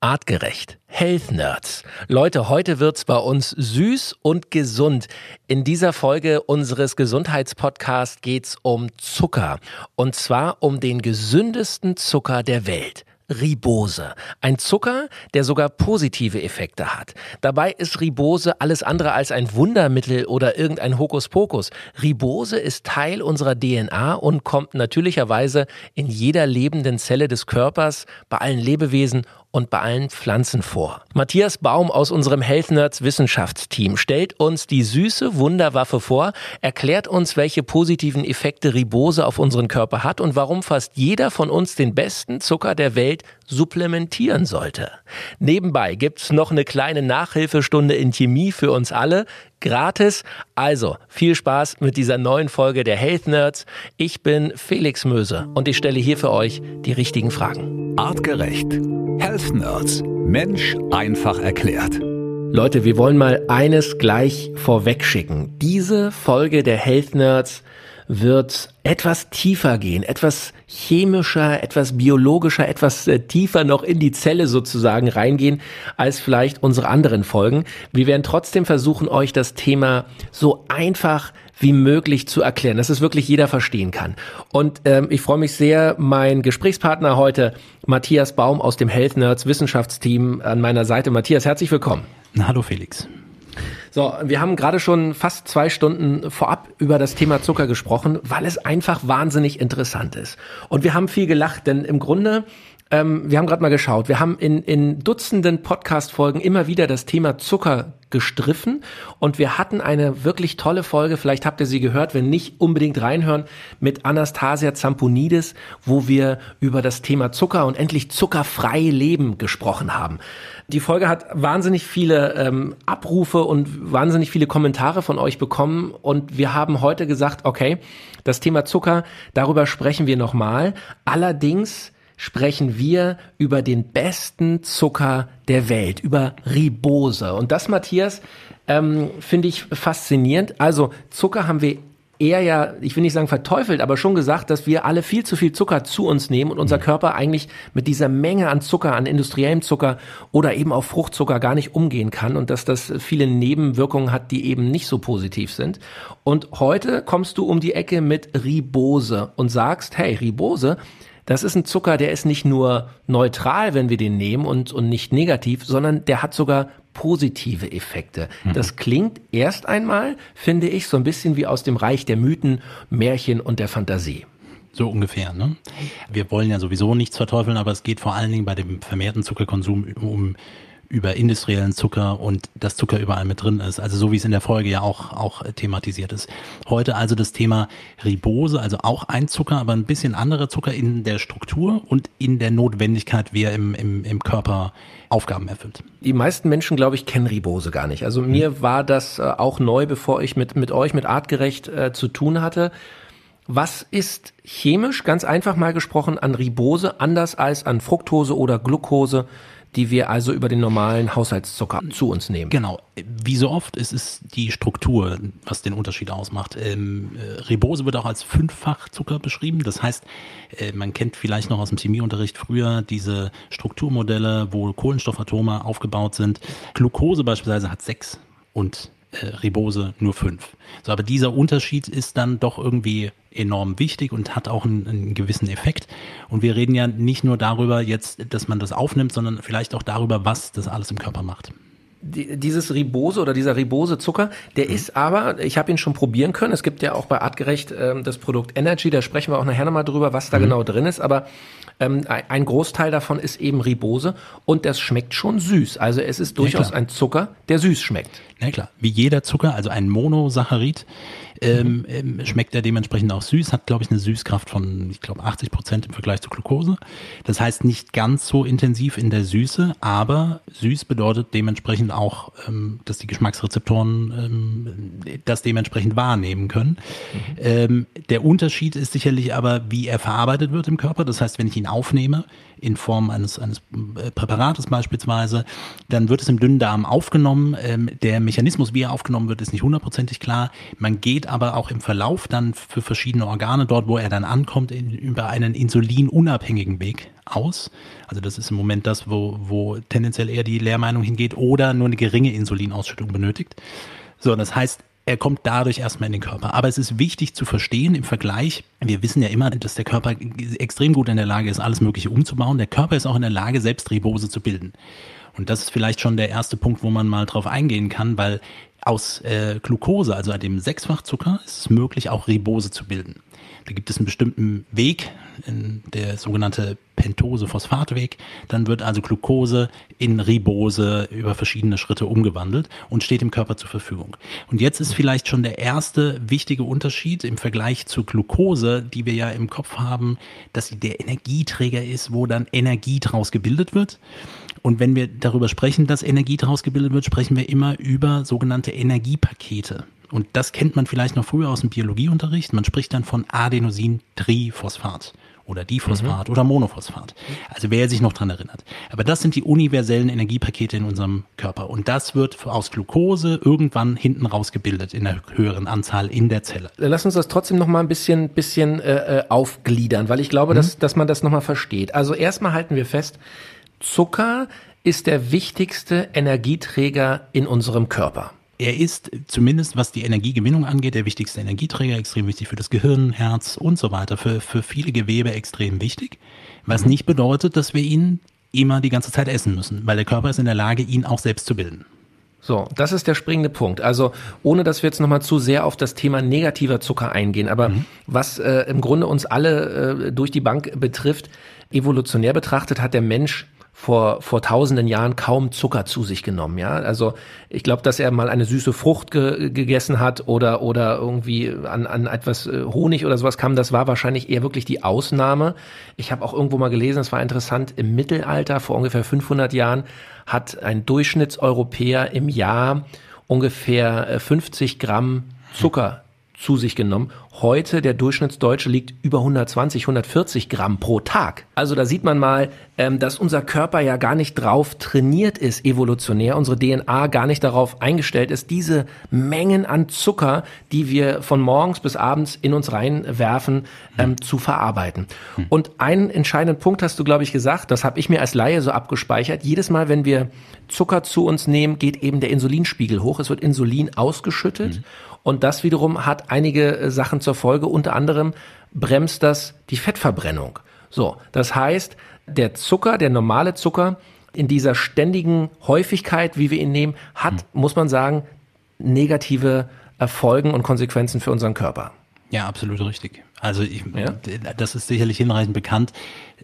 Artgerecht. Health Nerds. Leute, heute wird's bei uns süß und gesund. In dieser Folge unseres Gesundheitspodcasts geht's um Zucker. Und zwar um den gesündesten Zucker der Welt. Ribose. Ein Zucker, der sogar positive Effekte hat. Dabei ist Ribose alles andere als ein Wundermittel oder irgendein Hokuspokus. Ribose ist Teil unserer DNA und kommt natürlicherweise in jeder lebenden Zelle des Körpers, bei allen Lebewesen und bei allen Pflanzen vor. Matthias Baum aus unserem Health Nerds Wissenschaftsteam stellt uns die süße Wunderwaffe vor, erklärt uns, welche positiven Effekte Ribose auf unseren Körper hat und warum fast jeder von uns den besten Zucker der Welt supplementieren sollte. Nebenbei gibt's noch eine kleine Nachhilfestunde in Chemie für uns alle gratis. Also viel Spaß mit dieser neuen Folge der Health Nerds. Ich bin Felix Möse und ich stelle hier für euch die richtigen Fragen. Artgerecht. Health Nerds. Mensch einfach erklärt. Leute, wir wollen mal eines gleich vorwegschicken. Diese Folge der Health Nerds wird etwas tiefer gehen, etwas chemischer, etwas biologischer, etwas äh, tiefer noch in die Zelle sozusagen reingehen als vielleicht unsere anderen Folgen. Wir werden trotzdem versuchen, euch das Thema so einfach wie möglich zu erklären, dass es wirklich jeder verstehen kann. Und ähm, ich freue mich sehr, mein Gesprächspartner heute, Matthias Baum aus dem Health Nerds Wissenschaftsteam an meiner Seite. Matthias, herzlich willkommen. hallo Felix. So, wir haben gerade schon fast zwei Stunden vorab über das Thema Zucker gesprochen, weil es einfach wahnsinnig interessant ist. Und wir haben viel gelacht, denn im Grunde ähm, wir haben gerade mal geschaut. Wir haben in, in Dutzenden Podcast-Folgen immer wieder das Thema Zucker gestriffen und wir hatten eine wirklich tolle Folge, vielleicht habt ihr sie gehört, wenn nicht, unbedingt reinhören, mit Anastasia Zamponidis, wo wir über das Thema Zucker und endlich zuckerfrei leben gesprochen haben. Die Folge hat wahnsinnig viele ähm, Abrufe und wahnsinnig viele Kommentare von euch bekommen und wir haben heute gesagt, okay, das Thema Zucker, darüber sprechen wir nochmal. Allerdings sprechen wir über den besten Zucker der Welt, über Ribose. Und das, Matthias, ähm, finde ich faszinierend. Also Zucker haben wir eher ja, ich will nicht sagen verteufelt, aber schon gesagt, dass wir alle viel zu viel Zucker zu uns nehmen und unser mhm. Körper eigentlich mit dieser Menge an Zucker, an industriellem Zucker oder eben auch Fruchtzucker gar nicht umgehen kann und dass das viele Nebenwirkungen hat, die eben nicht so positiv sind. Und heute kommst du um die Ecke mit Ribose und sagst, hey, Ribose, das ist ein Zucker, der ist nicht nur neutral, wenn wir den nehmen und, und nicht negativ, sondern der hat sogar positive Effekte. Mhm. Das klingt erst einmal, finde ich, so ein bisschen wie aus dem Reich der Mythen, Märchen und der Fantasie. So ungefähr. Ne? Wir wollen ja sowieso nichts verteufeln, aber es geht vor allen Dingen bei dem vermehrten Zuckerkonsum um über industriellen Zucker und dass Zucker überall mit drin ist. Also so wie es in der Folge ja auch, auch thematisiert ist. Heute also das Thema Ribose, also auch ein Zucker, aber ein bisschen anderer Zucker in der Struktur und in der Notwendigkeit, wie er im, im, im Körper Aufgaben erfüllt. Die meisten Menschen, glaube ich, kennen Ribose gar nicht. Also mir mhm. war das äh, auch neu, bevor ich mit, mit euch, mit Artgerecht äh, zu tun hatte. Was ist chemisch, ganz einfach mal gesprochen, an Ribose anders als an Fructose oder Glucose? Die wir also über den normalen Haushaltszucker zu uns nehmen. Genau. Wie so oft ist es die Struktur, was den Unterschied ausmacht. Ähm, äh, Ribose wird auch als Fünffachzucker beschrieben. Das heißt, äh, man kennt vielleicht noch aus dem Chemieunterricht früher diese Strukturmodelle, wo Kohlenstoffatome aufgebaut sind. Glucose beispielsweise hat sechs und äh, Ribose nur fünf. So, aber dieser Unterschied ist dann doch irgendwie enorm wichtig und hat auch einen, einen, gewissen Effekt. Und wir reden ja nicht nur darüber jetzt, dass man das aufnimmt, sondern vielleicht auch darüber, was das alles im Körper macht dieses Ribose oder dieser Ribose-Zucker, der mhm. ist aber, ich habe ihn schon probieren können. Es gibt ja auch bei Artgerecht ähm, das Produkt Energy, da sprechen wir auch nachher nochmal drüber, was da mhm. genau drin ist. Aber ähm, ein Großteil davon ist eben Ribose und das schmeckt schon süß. Also es ist durchaus ein Zucker, der süß schmeckt. Na klar, wie jeder Zucker, also ein Monosaccharid, ähm, ähm, schmeckt er dementsprechend auch süß, hat glaube ich eine Süßkraft von, ich glaube 80 Prozent im Vergleich zu Glucose. Das heißt nicht ganz so intensiv in der Süße, aber süß bedeutet dementsprechend auch, ähm, dass die Geschmacksrezeptoren ähm, das dementsprechend wahrnehmen können. Mhm. Ähm, der Unterschied ist sicherlich aber, wie er verarbeitet wird im Körper. Das heißt, wenn ich ihn aufnehme, in Form eines, eines äh, Präparates beispielsweise. Dann wird es im dünnen Darm aufgenommen. Ähm, der Mechanismus, wie er aufgenommen wird, ist nicht hundertprozentig klar. Man geht aber auch im Verlauf dann für verschiedene Organe dort, wo er dann ankommt, in, über einen insulinunabhängigen Weg aus. Also das ist im Moment das, wo, wo tendenziell eher die Lehrmeinung hingeht oder nur eine geringe Insulinausschüttung benötigt. So, das heißt, er kommt dadurch erstmal in den Körper. Aber es ist wichtig zu verstehen im Vergleich, wir wissen ja immer, dass der Körper extrem gut in der Lage ist, alles Mögliche umzubauen. Der Körper ist auch in der Lage, selbst Ribose zu bilden. Und das ist vielleicht schon der erste Punkt, wo man mal drauf eingehen kann, weil aus äh, Glucose, also dem Sechsfachzucker, ist es möglich, auch Ribose zu bilden. Da gibt es einen bestimmten Weg, der sogenannte Pentose-Phosphatweg. Dann wird also Glucose in Ribose über verschiedene Schritte umgewandelt und steht im Körper zur Verfügung. Und jetzt ist vielleicht schon der erste wichtige Unterschied im Vergleich zu Glucose, die wir ja im Kopf haben, dass sie der Energieträger ist, wo dann Energie draus gebildet wird. Und wenn wir darüber sprechen, dass Energie daraus gebildet wird, sprechen wir immer über sogenannte Energiepakete. Und das kennt man vielleicht noch früher aus dem Biologieunterricht. Man spricht dann von Adenosin-Triphosphat oder Diphosphat mhm. oder Monophosphat. Also wer sich noch dran erinnert. Aber das sind die universellen Energiepakete in unserem Körper. Und das wird aus Glucose irgendwann hinten raus gebildet in einer höheren Anzahl in der Zelle. Lass uns das trotzdem noch mal ein bisschen, bisschen äh, äh aufgliedern, weil ich glaube, mhm. dass, dass man das noch mal versteht. Also erstmal halten wir fest, Zucker ist der wichtigste Energieträger in unserem Körper. Er ist zumindest, was die Energiegewinnung angeht, der wichtigste Energieträger, extrem wichtig für das Gehirn, Herz und so weiter, für, für viele Gewebe extrem wichtig. Was nicht bedeutet, dass wir ihn immer die ganze Zeit essen müssen, weil der Körper ist in der Lage, ihn auch selbst zu bilden. So, das ist der springende Punkt. Also ohne, dass wir jetzt nochmal zu sehr auf das Thema negativer Zucker eingehen, aber mhm. was äh, im Grunde uns alle äh, durch die Bank betrifft, evolutionär betrachtet hat der Mensch vor, vor tausenden Jahren kaum Zucker zu sich genommen, ja. Also ich glaube, dass er mal eine süße Frucht ge gegessen hat oder, oder irgendwie an, an etwas äh, Honig oder sowas kam, das war wahrscheinlich eher wirklich die Ausnahme. Ich habe auch irgendwo mal gelesen, es war interessant, im Mittelalter, vor ungefähr 500 Jahren, hat ein Durchschnittseuropäer im Jahr ungefähr 50 äh, Gramm Zucker zu sich genommen. Heute der Durchschnittsdeutsche liegt über 120, 140 Gramm pro Tag. Also da sieht man mal, ähm, dass unser Körper ja gar nicht drauf trainiert ist, evolutionär, unsere DNA gar nicht darauf eingestellt ist, diese Mengen an Zucker, die wir von morgens bis abends in uns reinwerfen, ähm, hm. zu verarbeiten. Hm. Und einen entscheidenden Punkt hast du, glaube ich, gesagt, das habe ich mir als Laie so abgespeichert. Jedes Mal, wenn wir Zucker zu uns nehmen, geht eben der Insulinspiegel hoch. Es wird Insulin ausgeschüttet. Hm. Und das wiederum hat einige äh, Sachen zur Folge. Unter anderem bremst das die Fettverbrennung. So, das heißt, der Zucker, der normale Zucker in dieser ständigen Häufigkeit, wie wir ihn nehmen, hat, hm. muss man sagen, negative Erfolgen und Konsequenzen für unseren Körper. Ja, absolut richtig. Also ich, ja? das ist sicherlich hinreichend bekannt.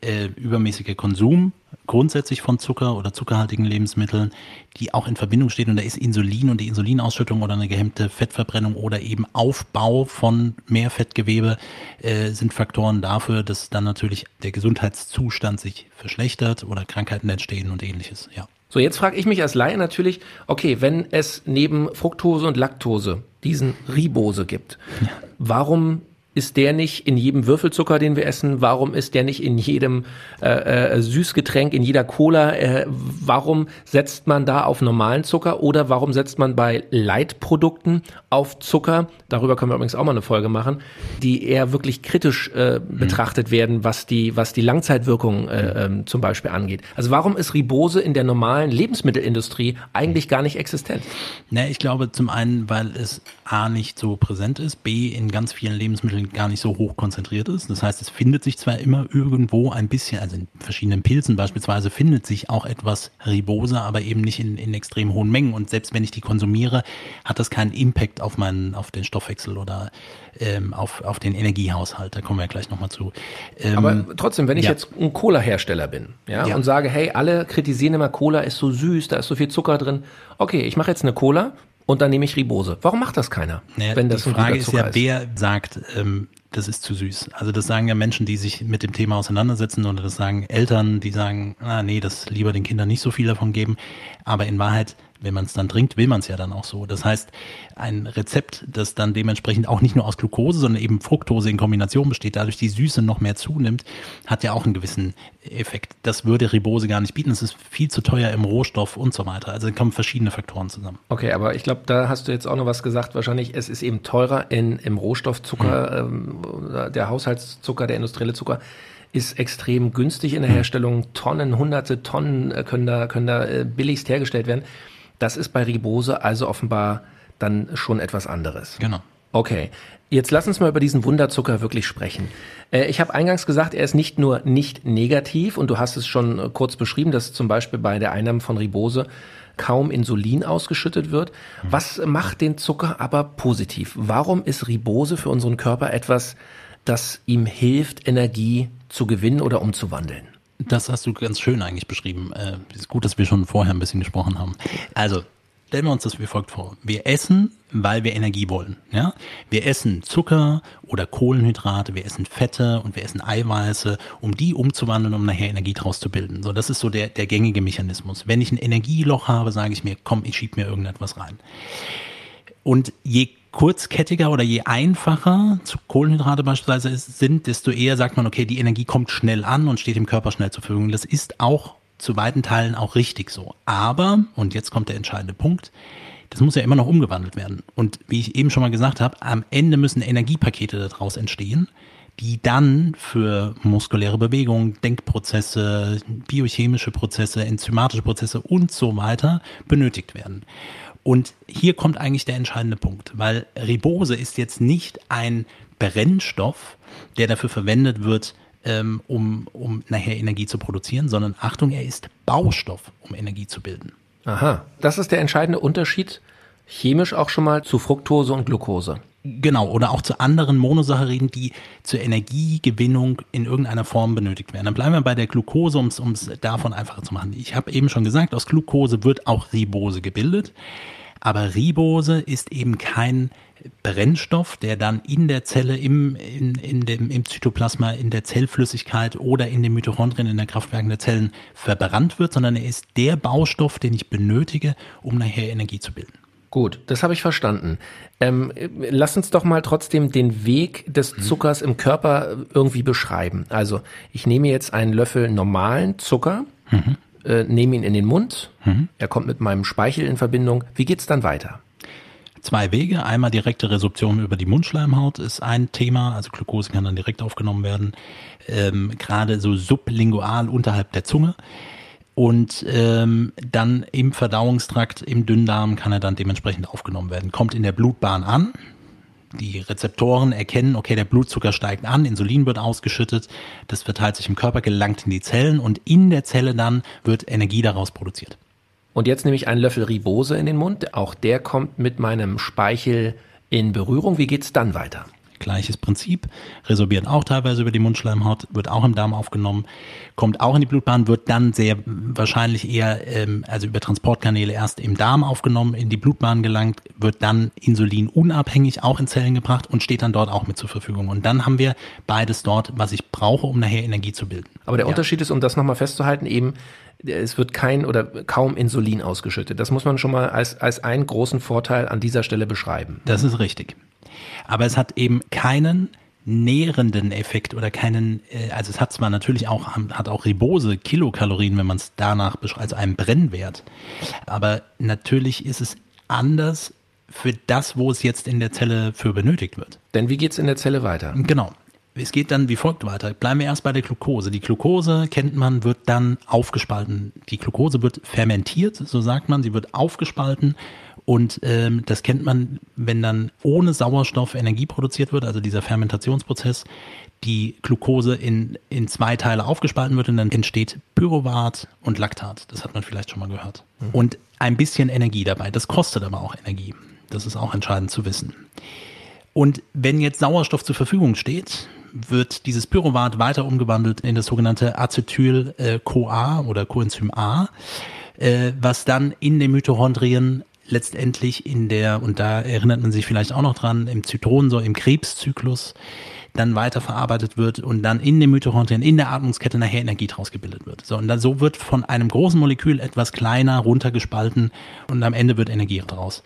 Äh, übermäßiger Konsum grundsätzlich von Zucker oder zuckerhaltigen Lebensmitteln, die auch in Verbindung stehen. Und da ist Insulin und die Insulinausschüttung oder eine gehemmte Fettverbrennung oder eben Aufbau von mehr Fettgewebe äh, sind Faktoren dafür, dass dann natürlich der Gesundheitszustand sich verschlechtert oder Krankheiten entstehen und ähnliches. Ja. So, jetzt frage ich mich als Laie natürlich, okay, wenn es neben Fructose und Laktose diesen Ribose gibt, ja. warum ist der nicht in jedem Würfelzucker, den wir essen? Warum ist der nicht in jedem äh, äh, Süßgetränk, in jeder Cola? Äh, warum setzt man da auf normalen Zucker oder warum setzt man bei Leitprodukten auf Zucker? Darüber können wir übrigens auch mal eine Folge machen, die eher wirklich kritisch äh, mhm. betrachtet werden, was die was die Langzeitwirkung äh, äh, zum Beispiel angeht. Also warum ist Ribose in der normalen Lebensmittelindustrie eigentlich gar nicht existent? Ne, ich glaube zum einen, weil es a nicht so präsent ist, b in ganz vielen Lebensmitteln gar nicht so hoch konzentriert ist. Das heißt, es findet sich zwar immer irgendwo ein bisschen, also in verschiedenen Pilzen beispielsweise findet sich auch etwas Ribose, aber eben nicht in, in extrem hohen Mengen. Und selbst wenn ich die konsumiere, hat das keinen Impact auf meinen, auf den Stoffwechsel oder ähm, auf, auf den Energiehaushalt. Da kommen wir gleich nochmal zu. Ähm, aber trotzdem, wenn ich ja. jetzt ein Cola-Hersteller bin, ja, ja, und sage, hey, alle kritisieren immer, Cola ist so süß, da ist so viel Zucker drin. Okay, ich mache jetzt eine Cola, und dann nehme ich Ribose. Warum macht das keiner? Naja, wenn das die Frage ist ja, ist? wer sagt, ähm, das ist zu süß. Also das sagen ja Menschen, die sich mit dem Thema auseinandersetzen oder das sagen Eltern, die sagen, ah, nee, das lieber den Kindern nicht so viel davon geben. Aber in Wahrheit wenn man es dann trinkt, will man es ja dann auch so. Das heißt, ein Rezept, das dann dementsprechend auch nicht nur aus Glucose, sondern eben Fructose in Kombination besteht, dadurch die Süße noch mehr zunimmt, hat ja auch einen gewissen Effekt. Das würde Ribose gar nicht bieten. Es ist viel zu teuer im Rohstoff und so weiter. Also kommen verschiedene Faktoren zusammen. Okay, aber ich glaube, da hast du jetzt auch noch was gesagt. Wahrscheinlich, es ist eben teurer in, im Rohstoffzucker, mhm. ähm, der Haushaltszucker, der industrielle Zucker ist extrem günstig in der hm. Herstellung. Tonnen, hunderte Tonnen äh, können da, können da äh, billigst hergestellt werden. Das ist bei Ribose also offenbar dann schon etwas anderes. Genau. Okay, jetzt lass uns mal über diesen Wunderzucker wirklich sprechen. Äh, ich habe eingangs gesagt, er ist nicht nur nicht negativ und du hast es schon äh, kurz beschrieben, dass zum Beispiel bei der Einnahme von Ribose kaum Insulin ausgeschüttet wird. Mhm. Was macht den Zucker aber positiv? Warum ist Ribose für unseren Körper etwas, das ihm hilft, Energie zu gewinnen oder umzuwandeln? Das hast du ganz schön eigentlich beschrieben. Äh, ist gut, dass wir schon vorher ein bisschen gesprochen haben. Also, stellen wir uns das wie folgt vor. Wir essen, weil wir Energie wollen. Ja? Wir essen Zucker oder Kohlenhydrate, wir essen Fette und wir essen Eiweiße, um die umzuwandeln, um nachher Energie draus zu bilden. So, das ist so der, der gängige Mechanismus. Wenn ich ein Energieloch habe, sage ich mir, komm, ich schieb mir irgendetwas rein. Und je kurzkettiger oder je einfacher zu Kohlenhydrate beispielsweise sind, desto eher sagt man, okay, die Energie kommt schnell an und steht dem Körper schnell zur Verfügung. Das ist auch zu weiten Teilen auch richtig so. Aber, und jetzt kommt der entscheidende Punkt, das muss ja immer noch umgewandelt werden. Und wie ich eben schon mal gesagt habe, am Ende müssen Energiepakete daraus entstehen, die dann für muskuläre Bewegungen, Denkprozesse, biochemische Prozesse, enzymatische Prozesse und so weiter benötigt werden. Und hier kommt eigentlich der entscheidende Punkt, weil Ribose ist jetzt nicht ein Brennstoff, der dafür verwendet wird, ähm, um, um nachher Energie zu produzieren, sondern Achtung, er ist Baustoff, um Energie zu bilden. Aha, das ist der entscheidende Unterschied, chemisch auch schon mal zu Fructose und Glucose. Genau, oder auch zu anderen Monosacchariden, die zur Energiegewinnung in irgendeiner Form benötigt werden. Dann bleiben wir bei der Glucose, um es davon einfacher zu machen. Ich habe eben schon gesagt, aus Glucose wird auch Ribose gebildet. Aber Ribose ist eben kein Brennstoff, der dann in der Zelle, im, in, in dem, im Zytoplasma, in der Zellflüssigkeit oder in den Mitochondrien, in der Kraftwerken der Zellen verbrannt wird, sondern er ist der Baustoff, den ich benötige, um nachher Energie zu bilden. Gut, das habe ich verstanden. Ähm, lass uns doch mal trotzdem den Weg des mhm. Zuckers im Körper irgendwie beschreiben. Also ich nehme jetzt einen Löffel normalen Zucker, mhm. äh, nehme ihn in den Mund, mhm. er kommt mit meinem Speichel in Verbindung. Wie geht's dann weiter? Zwei Wege. Einmal direkte Resorption über die Mundschleimhaut ist ein Thema. Also Glucose kann dann direkt aufgenommen werden. Ähm, Gerade so sublingual unterhalb der Zunge. Und ähm, dann im Verdauungstrakt, im Dünndarm kann er dann dementsprechend aufgenommen werden. Kommt in der Blutbahn an. Die Rezeptoren erkennen, okay, der Blutzucker steigt an, Insulin wird ausgeschüttet, das verteilt sich im Körper, gelangt in die Zellen und in der Zelle dann wird Energie daraus produziert. Und jetzt nehme ich einen Löffel Ribose in den Mund. Auch der kommt mit meinem Speichel in Berührung. Wie geht's dann weiter? Gleiches Prinzip, resorbiert auch teilweise über die Mundschleimhaut, wird auch im Darm aufgenommen, kommt auch in die Blutbahn, wird dann sehr wahrscheinlich eher, ähm, also über Transportkanäle erst im Darm aufgenommen, in die Blutbahn gelangt, wird dann insulinunabhängig auch in Zellen gebracht und steht dann dort auch mit zur Verfügung. Und dann haben wir beides dort, was ich brauche, um nachher Energie zu bilden. Aber der ja. Unterschied ist, um das nochmal festzuhalten, eben, es wird kein oder kaum Insulin ausgeschüttet. Das muss man schon mal als, als einen großen Vorteil an dieser Stelle beschreiben. Das ist richtig. Aber es hat eben keinen nährenden Effekt oder keinen, äh, also es hat zwar natürlich auch, hat auch Ribose Kilokalorien, wenn man es danach beschreibt, also einen Brennwert. Aber natürlich ist es anders für das, wo es jetzt in der Zelle für benötigt wird. Denn wie geht es in der Zelle weiter? Genau. Es geht dann wie folgt weiter. Bleiben wir erst bei der Glucose. Die Glucose, kennt man, wird dann aufgespalten. Die Glucose wird fermentiert, so sagt man. Sie wird aufgespalten und ähm, das kennt man, wenn dann ohne Sauerstoff Energie produziert wird, also dieser Fermentationsprozess, die Glucose in, in zwei Teile aufgespalten wird und dann entsteht Pyruvat und Laktat. Das hat man vielleicht schon mal gehört. Mhm. Und ein bisschen Energie dabei. Das kostet aber auch Energie. Das ist auch entscheidend zu wissen. Und wenn jetzt Sauerstoff zur Verfügung steht, wird dieses Pyruvat weiter umgewandelt in das sogenannte Acetyl-CoA oder Coenzym A, äh, was dann in den Mitochondrien letztendlich in der, und da erinnert man sich vielleicht auch noch dran, im Zitronensäure, im Krebszyklus dann weiterverarbeitet wird und dann in den Mitochondrien, in der Atmungskette nachher Energie draus gebildet wird. So, und dann so wird von einem großen Molekül etwas kleiner runtergespalten und am Ende wird Energie draus.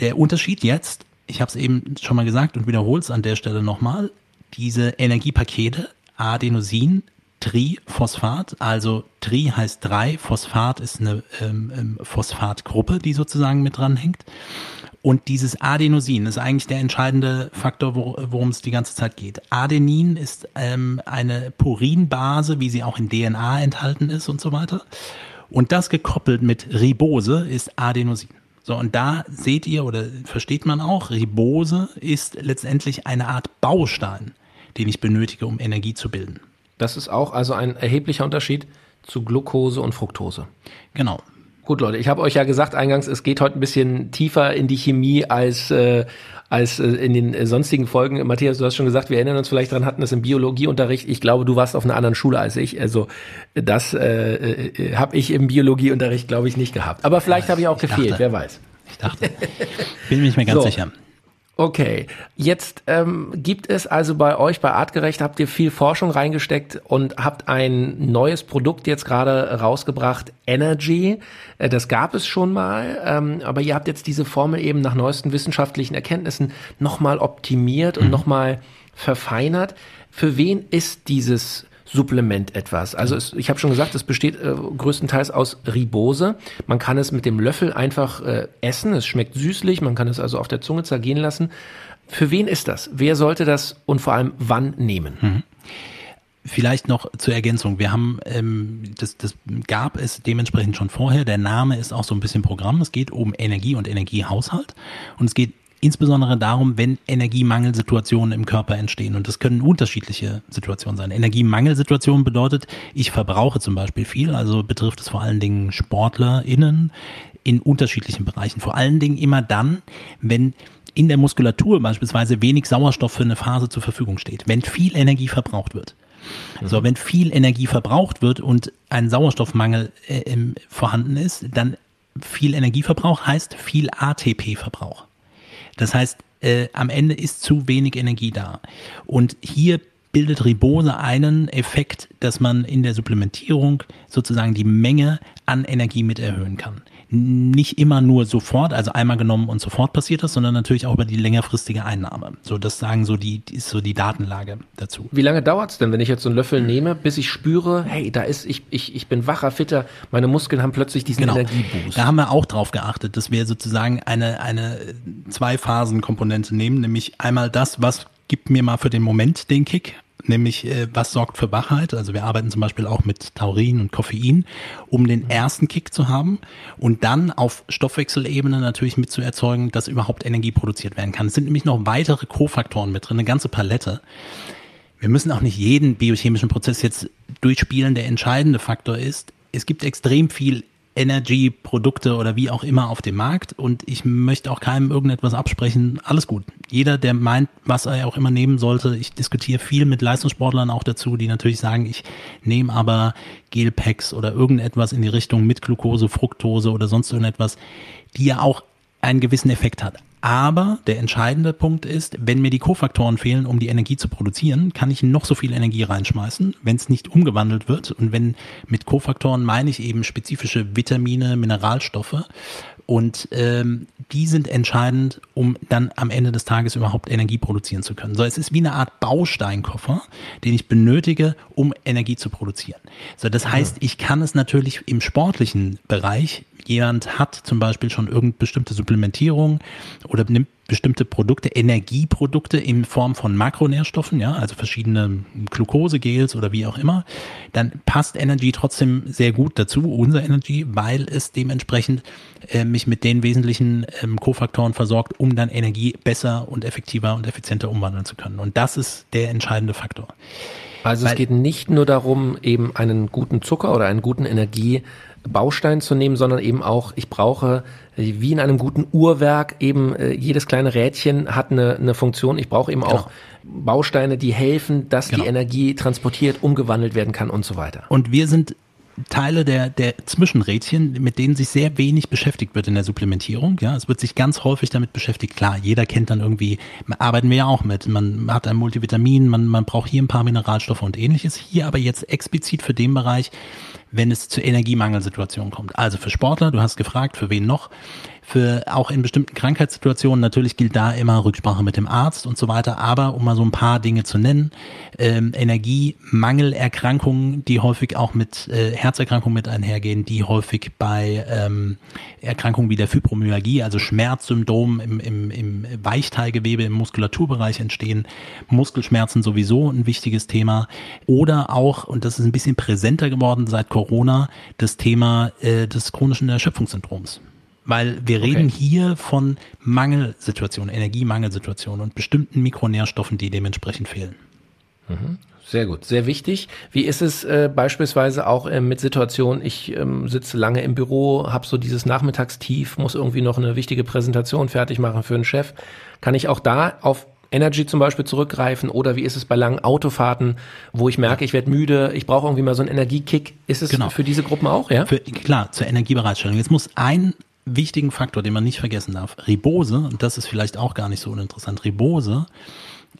Der Unterschied jetzt, ich habe es eben schon mal gesagt und wiederhole es an der Stelle nochmal, diese Energiepakete, Adenosin, Triphosphat, also Tri heißt drei, Phosphat ist eine ähm, ähm Phosphatgruppe, die sozusagen mit dran hängt. Und dieses Adenosin ist eigentlich der entscheidende Faktor, worum es die ganze Zeit geht. Adenin ist ähm, eine Purinbase, wie sie auch in DNA enthalten ist und so weiter. Und das gekoppelt mit Ribose ist Adenosin. So, und da seht ihr oder versteht man auch, Ribose ist letztendlich eine Art Baustein, den ich benötige, um Energie zu bilden. Das ist auch also ein erheblicher Unterschied zu Glucose und Fructose. Genau. Gut, Leute, ich habe euch ja gesagt eingangs, es geht heute ein bisschen tiefer in die Chemie als, äh, als äh, in den äh, sonstigen Folgen. Matthias, du hast schon gesagt, wir erinnern uns vielleicht dran, hatten das im Biologieunterricht. Ich glaube, du warst auf einer anderen Schule als ich. Also das äh, äh, habe ich im Biologieunterricht, glaube ich, nicht gehabt. Aber vielleicht ja, habe ich auch ich gefehlt, dachte, wer weiß. Ich dachte, bin mir nicht mehr ganz so. sicher. Okay, jetzt ähm, gibt es also bei euch bei Artgerecht habt ihr viel Forschung reingesteckt und habt ein neues Produkt jetzt gerade rausgebracht, Energy. Äh, das gab es schon mal, ähm, aber ihr habt jetzt diese Formel eben nach neuesten wissenschaftlichen Erkenntnissen nochmal optimiert und mhm. nochmal verfeinert. Für wen ist dieses Supplement etwas. Also es, ich habe schon gesagt, es besteht äh, größtenteils aus Ribose. Man kann es mit dem Löffel einfach äh, essen. Es schmeckt süßlich. Man kann es also auf der Zunge zergehen lassen. Für wen ist das? Wer sollte das und vor allem wann nehmen? Mhm. Vielleicht noch zur Ergänzung. Wir haben, ähm, das, das gab es dementsprechend schon vorher. Der Name ist auch so ein bisschen Programm. Es geht um Energie und Energiehaushalt. Und es geht insbesondere darum, wenn Energiemangelsituationen im Körper entstehen. Und das können unterschiedliche Situationen sein. Energiemangelsituationen bedeutet, ich verbrauche zum Beispiel viel, also betrifft es vor allen Dingen SportlerInnen in unterschiedlichen Bereichen. Vor allen Dingen immer dann, wenn in der Muskulatur beispielsweise wenig Sauerstoff für eine Phase zur Verfügung steht, wenn viel Energie verbraucht wird. So, wenn viel Energie verbraucht wird und ein Sauerstoffmangel äh, vorhanden ist, dann viel Energieverbrauch heißt viel ATP-Verbrauch. Das heißt, äh, am Ende ist zu wenig Energie da. Und hier bildet Ribose einen Effekt, dass man in der Supplementierung sozusagen die Menge an Energie mit erhöhen kann nicht immer nur sofort, also einmal genommen und sofort passiert das, sondern natürlich auch über die längerfristige Einnahme. So, das sagen so die, ist so die Datenlage dazu. Wie lange dauert es denn, wenn ich jetzt so einen Löffel nehme, bis ich spüre, hey, da ist, ich, ich, ich bin wacher, fitter, meine Muskeln haben plötzlich diesen genau. Energieboost. Da haben wir auch drauf geachtet, dass wir sozusagen eine, eine Zwei-Phasen-Komponente nehmen, nämlich einmal das, was gibt mir mal für den Moment den Kick, nämlich äh, was sorgt für Wachheit. Also wir arbeiten zum Beispiel auch mit Taurin und Koffein, um den ersten Kick zu haben und dann auf Stoffwechselebene natürlich mit zu erzeugen, dass überhaupt Energie produziert werden kann. Es sind nämlich noch weitere Kofaktoren mit drin, eine ganze Palette. Wir müssen auch nicht jeden biochemischen Prozess jetzt durchspielen. Der entscheidende Faktor ist, es gibt extrem viel Energy-Produkte oder wie auch immer auf dem Markt und ich möchte auch keinem irgendetwas absprechen. Alles gut. Jeder, der meint, was er auch immer nehmen sollte, ich diskutiere viel mit Leistungssportlern auch dazu, die natürlich sagen, ich nehme aber Gelpacks oder irgendetwas in die Richtung mit Glucose, Fructose oder sonst irgendetwas, die ja auch einen gewissen Effekt hat. Aber der entscheidende Punkt ist, wenn mir die Kofaktoren fehlen, um die Energie zu produzieren, kann ich noch so viel Energie reinschmeißen, wenn es nicht umgewandelt wird. Und wenn mit Kofaktoren meine ich eben spezifische Vitamine, Mineralstoffe. Und ähm, die sind entscheidend, um dann am Ende des Tages überhaupt Energie produzieren zu können. So, es ist wie eine Art Bausteinkoffer, den ich benötige, um Energie zu produzieren. So, das heißt, ich kann es natürlich im sportlichen Bereich jemand hat zum Beispiel schon irgendeine bestimmte Supplementierung oder nimmt bestimmte Produkte, Energieprodukte in Form von Makronährstoffen, ja, also verschiedene Glukosegels oder wie auch immer, dann passt Energy trotzdem sehr gut dazu, unser Energy, weil es dementsprechend äh, mich mit den wesentlichen ähm, Kofaktoren versorgt, um dann Energie besser und effektiver und effizienter umwandeln zu können. Und das ist der entscheidende Faktor. Also weil, es geht nicht nur darum, eben einen guten Zucker oder einen guten Energie Baustein zu nehmen, sondern eben auch, ich brauche, wie in einem guten Uhrwerk, eben äh, jedes kleine Rädchen hat eine, eine Funktion. Ich brauche eben genau. auch Bausteine, die helfen, dass genau. die Energie transportiert, umgewandelt werden kann und so weiter. Und wir sind Teile der, der Zwischenrädchen, mit denen sich sehr wenig beschäftigt wird in der Supplementierung. Ja, es wird sich ganz häufig damit beschäftigt. Klar, jeder kennt dann irgendwie, arbeiten wir ja auch mit. Man hat ein Multivitamin, man, man braucht hier ein paar Mineralstoffe und ähnliches. Hier aber jetzt explizit für den Bereich, wenn es zu Energiemangelsituationen kommt. Also für Sportler, du hast gefragt, für wen noch? für auch in bestimmten Krankheitssituationen. Natürlich gilt da immer Rücksprache mit dem Arzt und so weiter. Aber um mal so ein paar Dinge zu nennen, ähm, Energiemangelerkrankungen, die häufig auch mit äh, Herzerkrankungen mit einhergehen, die häufig bei ähm, Erkrankungen wie der Fibromyalgie, also Schmerzsyndrom im, im, im Weichteilgewebe, im Muskulaturbereich entstehen, Muskelschmerzen sowieso ein wichtiges Thema. Oder auch, und das ist ein bisschen präsenter geworden seit Corona, das Thema äh, des chronischen Erschöpfungssyndroms. Weil wir reden okay. hier von Mangelsituationen, Energiemangelsituationen und bestimmten Mikronährstoffen, die dementsprechend fehlen. Mhm. Sehr gut, sehr wichtig. Wie ist es äh, beispielsweise auch äh, mit Situationen, ich ähm, sitze lange im Büro, habe so dieses Nachmittagstief, muss irgendwie noch eine wichtige Präsentation fertig machen für einen Chef. Kann ich auch da auf Energy zum Beispiel zurückgreifen oder wie ist es bei langen Autofahrten, wo ich merke, ich werde müde, ich brauche irgendwie mal so einen Energiekick. Ist es genau. für diese Gruppen auch, ja? Für, klar, zur Energiebereitstellung. Jetzt muss ein wichtigen Faktor, den man nicht vergessen darf. Ribose, und das ist vielleicht auch gar nicht so uninteressant, Ribose,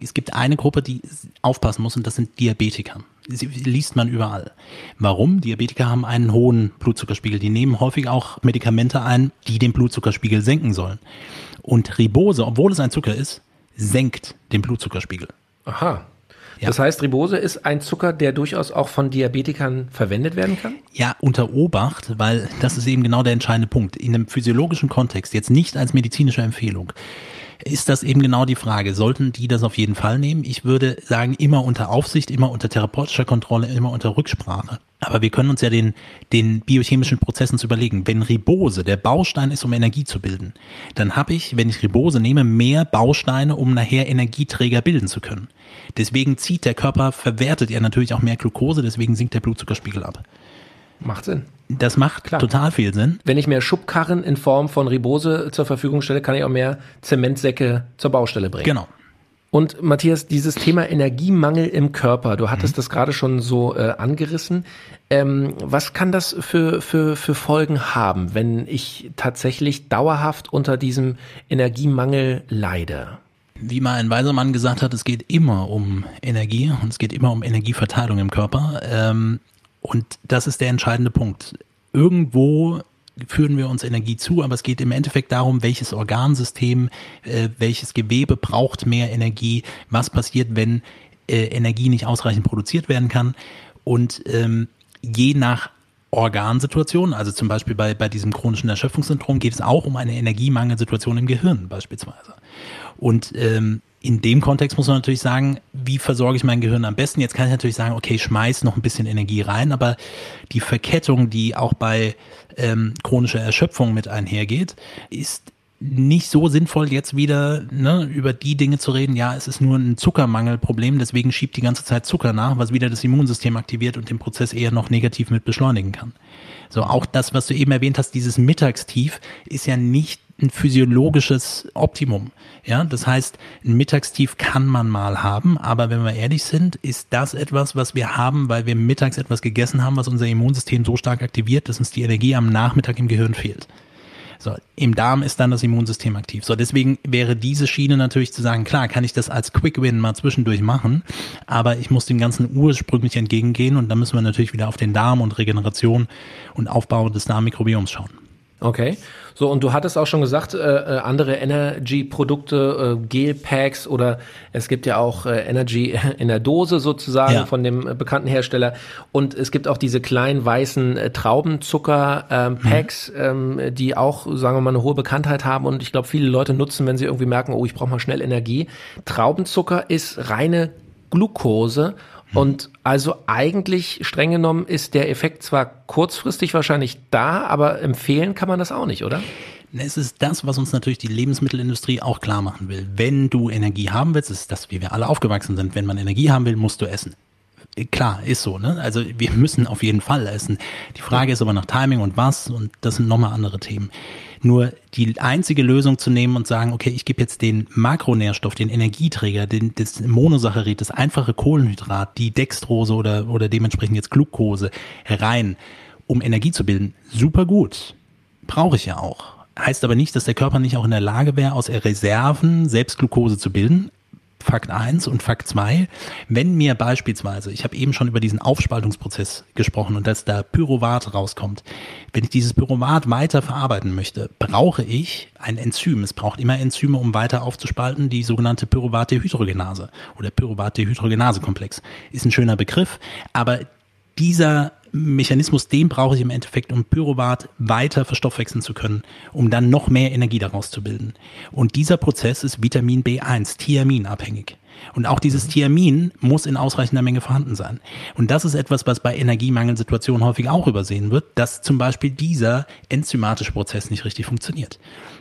es gibt eine Gruppe, die aufpassen muss, und das sind Diabetiker. Sie liest man überall. Warum? Diabetiker haben einen hohen Blutzuckerspiegel. Die nehmen häufig auch Medikamente ein, die den Blutzuckerspiegel senken sollen. Und Ribose, obwohl es ein Zucker ist, senkt den Blutzuckerspiegel. Aha. Ja. Das heißt, Ribose ist ein Zucker, der durchaus auch von Diabetikern verwendet werden kann? Ja, unter Obacht, weil das ist eben genau der entscheidende Punkt. In einem physiologischen Kontext, jetzt nicht als medizinische Empfehlung, ist das eben genau die Frage. Sollten die das auf jeden Fall nehmen? Ich würde sagen, immer unter Aufsicht, immer unter therapeutischer Kontrolle, immer unter Rücksprache. Aber wir können uns ja den, den biochemischen Prozessen zu überlegen. Wenn Ribose der Baustein ist, um Energie zu bilden, dann habe ich, wenn ich Ribose nehme, mehr Bausteine, um nachher Energieträger bilden zu können. Deswegen zieht der Körper, verwertet er natürlich auch mehr Glucose, deswegen sinkt der Blutzuckerspiegel ab. Macht Sinn. Das macht Klar. total viel Sinn. Wenn ich mehr Schubkarren in Form von Ribose zur Verfügung stelle, kann ich auch mehr Zementsäcke zur Baustelle bringen. Genau. Und Matthias, dieses Thema Energiemangel im Körper, du hattest mhm. das gerade schon so äh, angerissen. Ähm, was kann das für, für, für Folgen haben, wenn ich tatsächlich dauerhaft unter diesem Energiemangel leide? Wie mal ein weiser Mann gesagt hat, es geht immer um Energie und es geht immer um Energieverteilung im Körper. Ähm, und das ist der entscheidende Punkt. Irgendwo führen wir uns Energie zu, aber es geht im Endeffekt darum, welches Organsystem, äh, welches Gewebe braucht mehr Energie, was passiert, wenn äh, Energie nicht ausreichend produziert werden kann. Und ähm, je nach Organsituation, also zum Beispiel bei, bei diesem chronischen Erschöpfungssyndrom geht es auch um eine Energiemangelsituation im Gehirn beispielsweise. Und ähm, in dem Kontext muss man natürlich sagen, wie versorge ich mein Gehirn am besten? Jetzt kann ich natürlich sagen, okay, schmeiß noch ein bisschen Energie rein, aber die Verkettung, die auch bei ähm, chronischer Erschöpfung mit einhergeht, ist nicht so sinnvoll, jetzt wieder ne, über die Dinge zu reden, ja, es ist nur ein Zuckermangelproblem, deswegen schiebt die ganze Zeit Zucker nach, was wieder das Immunsystem aktiviert und den Prozess eher noch negativ mit beschleunigen kann. So, auch das, was du eben erwähnt hast, dieses Mittagstief, ist ja nicht ein physiologisches Optimum. Ja, das heißt, ein Mittagstief kann man mal haben, aber wenn wir ehrlich sind, ist das etwas, was wir haben, weil wir mittags etwas gegessen haben, was unser Immunsystem so stark aktiviert, dass uns die Energie am Nachmittag im Gehirn fehlt. So, im Darm ist dann das Immunsystem aktiv. So, deswegen wäre diese Schiene natürlich zu sagen, klar, kann ich das als Quick Win mal zwischendurch machen, aber ich muss dem Ganzen ursprünglich entgegengehen und da müssen wir natürlich wieder auf den Darm und Regeneration und Aufbau des Darmmikrobioms schauen. Okay. So, und du hattest auch schon gesagt, äh, äh, andere Energy-Produkte, äh, Gel-Packs oder es gibt ja auch äh, Energy in der Dose sozusagen ja. von dem äh, bekannten Hersteller. Und es gibt auch diese kleinen weißen äh, Traubenzucker-Packs, ähm, mhm. ähm, die auch, sagen wir mal, eine hohe Bekanntheit haben und ich glaube, viele Leute nutzen, wenn sie irgendwie merken, oh, ich brauche mal schnell Energie. Traubenzucker ist reine Glucose und also eigentlich streng genommen ist der Effekt zwar kurzfristig wahrscheinlich da, aber empfehlen kann man das auch nicht, oder? Es ist das, was uns natürlich die Lebensmittelindustrie auch klar machen will. Wenn du Energie haben willst, ist das, wie wir alle aufgewachsen sind. Wenn man Energie haben will, musst du essen. Klar, ist so, ne? Also wir müssen auf jeden Fall essen. Die Frage ist aber nach Timing und was und das sind nochmal andere Themen. Nur die einzige Lösung zu nehmen und sagen, okay, ich gebe jetzt den Makronährstoff, den Energieträger, den, das Monosaccharid, das einfache Kohlenhydrat, die Dextrose oder, oder dementsprechend jetzt Glucose rein um Energie zu bilden. Super gut. Brauche ich ja auch. Heißt aber nicht, dass der Körper nicht auch in der Lage wäre, aus Reserven selbst Glucose zu bilden. Fakt eins und Fakt zwei: wenn mir beispielsweise, ich habe eben schon über diesen Aufspaltungsprozess gesprochen und dass da Pyruvat rauskommt, wenn ich dieses Pyruvat weiter verarbeiten möchte, brauche ich ein Enzym. Es braucht immer Enzyme, um weiter aufzuspalten, die sogenannte Pyruvat-Dehydrogenase oder Pyruvat-Dehydrogenase-Komplex. Ist ein schöner Begriff, aber dieser Mechanismus, den brauche ich im Endeffekt, um Pyruvat weiter verstoffwechseln zu können, um dann noch mehr Energie daraus zu bilden. Und dieser Prozess ist Vitamin B1, Thiamin abhängig. Und auch dieses Thiamin muss in ausreichender Menge vorhanden sein. Und das ist etwas, was bei Energiemangelsituationen häufig auch übersehen wird, dass zum Beispiel dieser enzymatische Prozess nicht richtig funktioniert.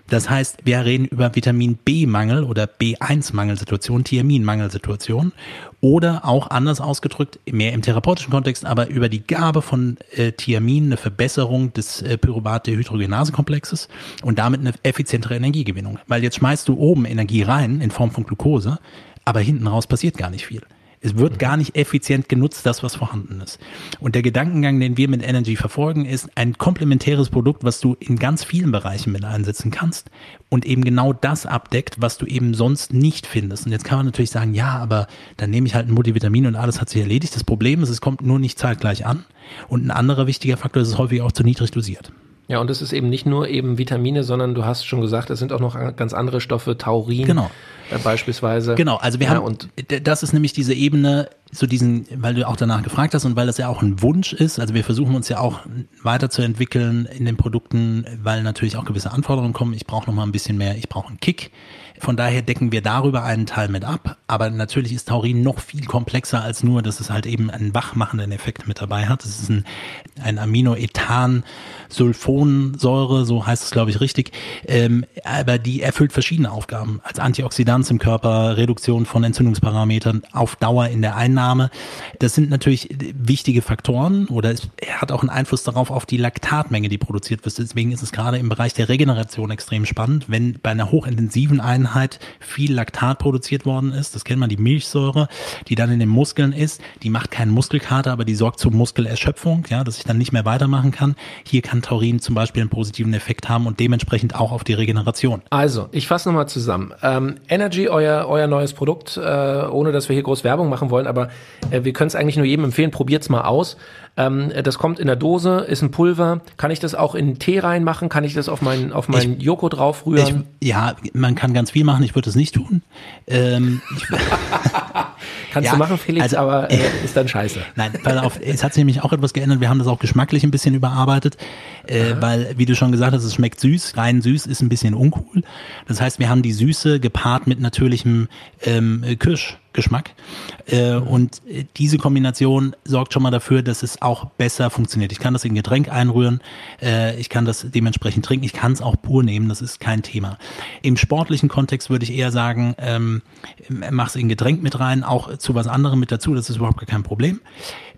Das heißt, wir reden über Vitamin B-Mangel oder B1-Mangelsituation, Thiamin-Mangelsituation oder auch anders ausgedrückt, mehr im therapeutischen Kontext, aber über die Gabe von äh, Thiamin eine Verbesserung des äh, Pyruvat-Dehydrogenase-Komplexes und damit eine effizientere Energiegewinnung. Weil jetzt schmeißt du oben Energie rein in Form von Glucose, aber hinten raus passiert gar nicht viel. Es wird gar nicht effizient genutzt, das, was vorhanden ist. Und der Gedankengang, den wir mit Energy verfolgen, ist ein komplementäres Produkt, was du in ganz vielen Bereichen mit einsetzen kannst und eben genau das abdeckt, was du eben sonst nicht findest. Und jetzt kann man natürlich sagen, ja, aber dann nehme ich halt ein Multivitamin und alles hat sich erledigt. Das Problem ist, es kommt nur nicht zeitgleich an. Und ein anderer wichtiger Faktor ist, es ist häufig auch zu niedrig dosiert. Ja, und es ist eben nicht nur eben Vitamine, sondern du hast schon gesagt, es sind auch noch ganz andere Stoffe, Taurin genau. äh, beispielsweise. Genau, also wir Ja, haben, und- das ist nämlich diese Ebene, so diesen, weil du auch danach gefragt hast und weil das ja auch ein Wunsch ist, also wir versuchen uns ja auch weiterzuentwickeln in den Produkten, weil natürlich auch gewisse Anforderungen kommen. Ich brauche noch mal ein bisschen mehr, ich brauche einen Kick. Von daher decken wir darüber einen Teil mit ab. Aber natürlich ist Taurin noch viel komplexer als nur, dass es halt eben einen wachmachenden Effekt mit dabei hat. Es ist ein, ein Aminoethan-Sulfonsäure, so heißt es, glaube ich, richtig. Ähm, aber die erfüllt verschiedene Aufgaben. Als Antioxidant im Körper, Reduktion von Entzündungsparametern, auf Dauer in der Einnahme. Das sind natürlich wichtige Faktoren oder es hat auch einen Einfluss darauf, auf die Laktatmenge, die produziert wird. Deswegen ist es gerade im Bereich der Regeneration extrem spannend, wenn bei einer hochintensiven Einheit viel Laktat produziert worden ist. Das kennt man, die Milchsäure, die dann in den Muskeln ist. Die macht keinen Muskelkater, aber die sorgt zur Muskelerschöpfung, ja, dass ich dann nicht mehr weitermachen kann. Hier kann Taurin zum Beispiel einen positiven Effekt haben und dementsprechend auch auf die Regeneration. Also, ich fasse nochmal zusammen. Ähm, Energy, euer, euer neues Produkt, äh, ohne dass wir hier groß Werbung machen wollen, aber äh, wir können es eigentlich nur jedem empfehlen, probiert's mal aus. Ähm, das kommt in der Dose, ist ein Pulver. Kann ich das auch in Tee reinmachen? Kann ich das auf meinen auf meinen Joghurt Ich, draufrühren? ja, man kann ganz viel machen, ich würde es nicht tun. Ähm, ich, Kannst ja, du machen, Felix, also, aber äh, ist dann scheiße. Nein, weil auf, es hat sich nämlich auch etwas geändert. Wir haben das auch geschmacklich ein bisschen überarbeitet, äh, weil, wie du schon gesagt hast, es schmeckt süß. Rein süß ist ein bisschen uncool. Das heißt, wir haben die Süße gepaart mit natürlichem ähm, Kirschgeschmack. Äh, und äh, diese Kombination sorgt schon mal dafür, dass es auch besser funktioniert. Ich kann das in Getränk einrühren, äh, ich kann das dementsprechend trinken, ich kann es auch pur nehmen, das ist kein Thema. Im sportlichen Kontext würde ich eher sagen, ähm, mach es in Getränk mit rein, auch zu was anderem mit dazu, das ist überhaupt kein Problem.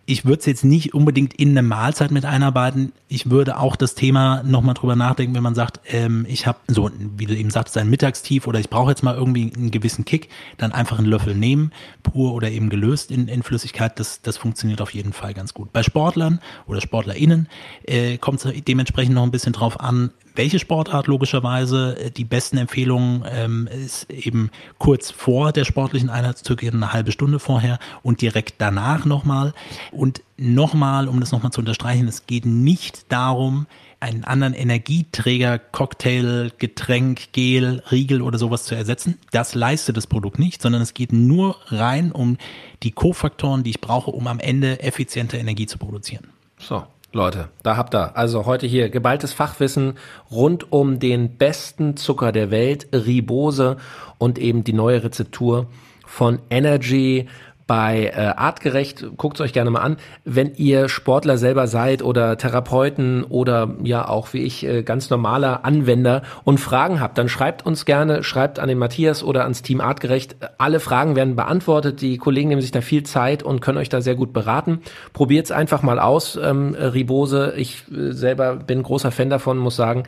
Ich würde es jetzt nicht unbedingt in eine Mahlzeit mit einarbeiten. Ich würde auch das Thema nochmal drüber nachdenken, wenn man sagt, ähm, ich habe so, wie du eben sagtest, ein Mittagstief oder ich brauche jetzt mal irgendwie einen gewissen Kick, dann einfach einen Löffel nehmen, pur oder eben gelöst in, in Flüssigkeit. Das, das funktioniert auf jeden Fall ganz gut. Bei Sportlern oder SportlerInnen äh, kommt es dementsprechend noch ein bisschen drauf an, welche Sportart logischerweise äh, die besten Empfehlungen ähm, ist eben kurz vor der sportlichen Einheit, circa eine halbe Stunde vorher und direkt danach nochmal. Und nochmal, um das nochmal zu unterstreichen, es geht nicht darum, einen anderen Energieträger, Cocktail, Getränk, Gel, Riegel oder sowas zu ersetzen. Das leistet das Produkt nicht, sondern es geht nur rein um die Kofaktoren, die ich brauche, um am Ende effiziente Energie zu produzieren. So, Leute, da habt ihr. Also heute hier geballtes Fachwissen rund um den besten Zucker der Welt, Ribose und eben die neue Rezeptur von Energy bei äh, Artgerecht. Guckt euch gerne mal an. Wenn ihr Sportler selber seid oder Therapeuten oder ja auch wie ich äh, ganz normaler Anwender und Fragen habt, dann schreibt uns gerne, schreibt an den Matthias oder ans Team Artgerecht. Alle Fragen werden beantwortet. Die Kollegen nehmen sich da viel Zeit und können euch da sehr gut beraten. Probiert's einfach mal aus, ähm, Ribose. Ich äh, selber bin großer Fan davon, muss sagen,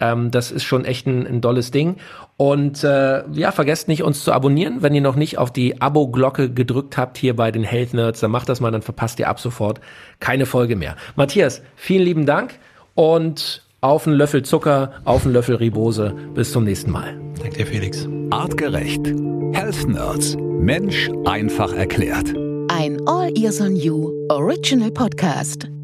ähm, das ist schon echt ein, ein dolles Ding. Und äh, ja, vergesst nicht, uns zu abonnieren, wenn ihr noch nicht auf die Abo-Glocke gedrückt habt. habt hier bei den Health Nerds, dann macht das mal, dann verpasst ihr ab sofort keine Folge mehr. Matthias, vielen lieben Dank und auf einen Löffel Zucker, auf einen Löffel Ribose. Bis zum nächsten Mal. Danke dir, Felix. Artgerecht. Health Nerds. Mensch einfach erklärt. Ein All Ears on You Original Podcast.